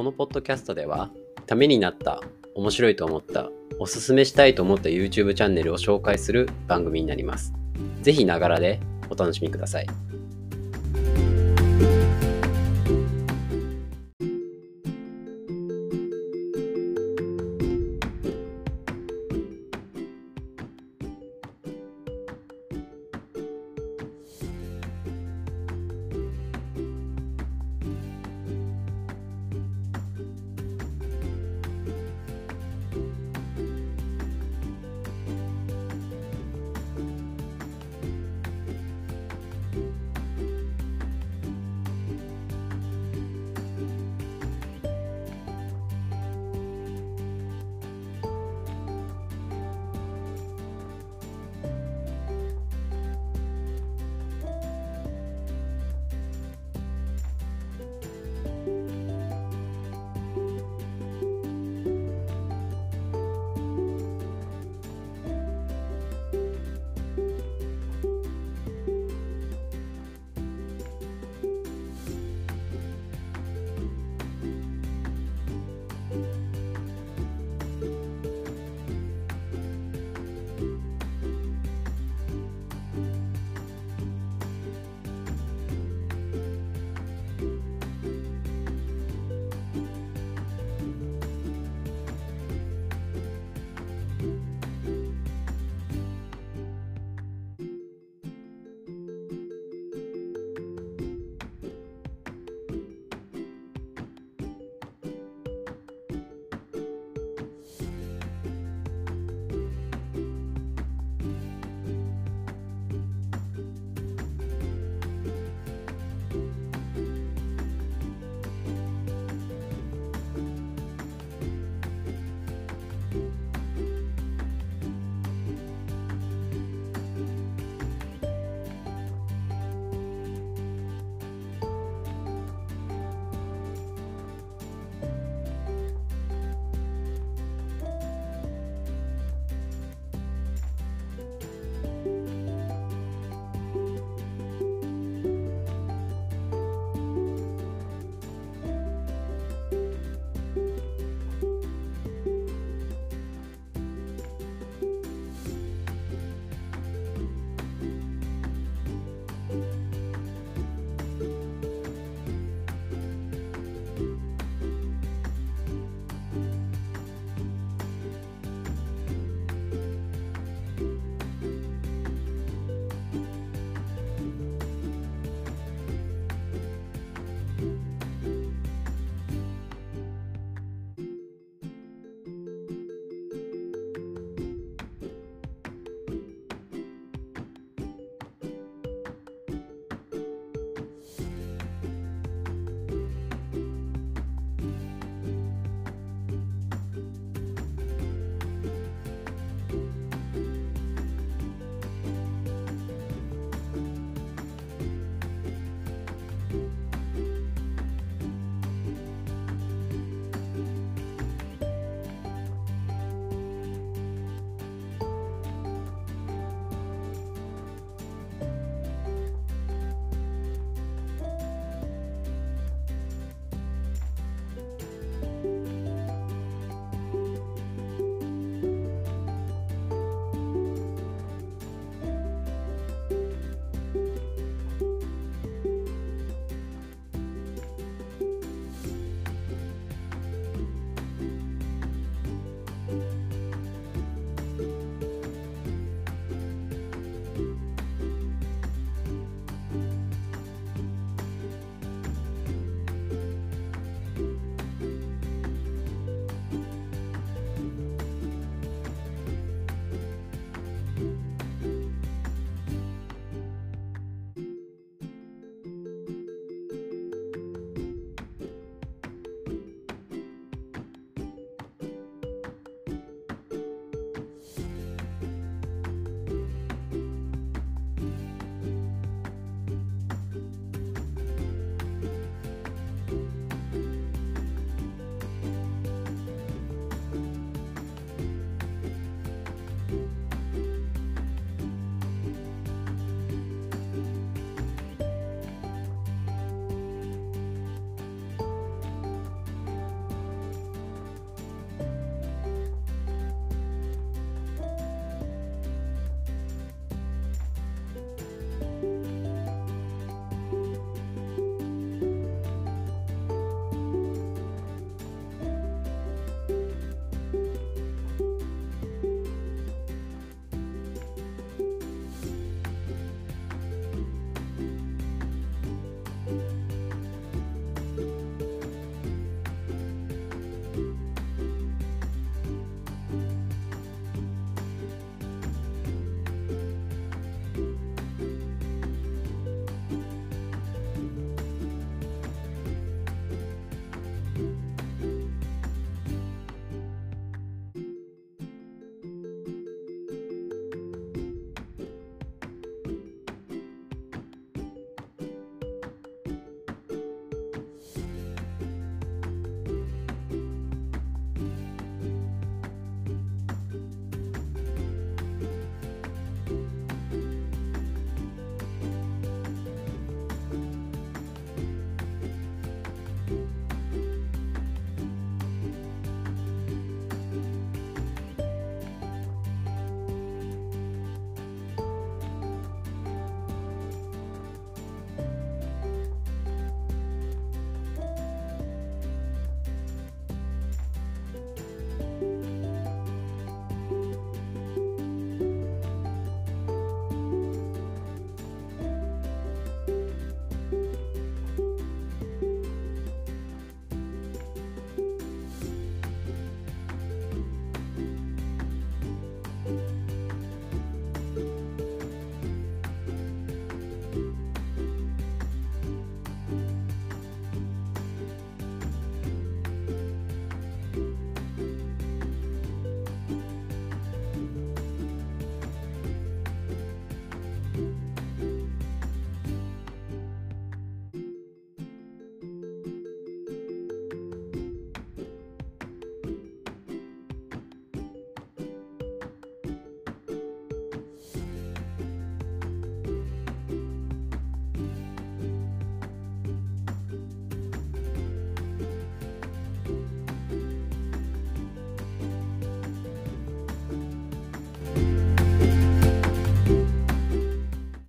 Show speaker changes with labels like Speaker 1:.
Speaker 1: このポッドキャストでは、ためになった、面白いと思った、おすすめしたいと思った YouTube チャンネルを紹介する番組になります。ぜひながらでお楽しみください。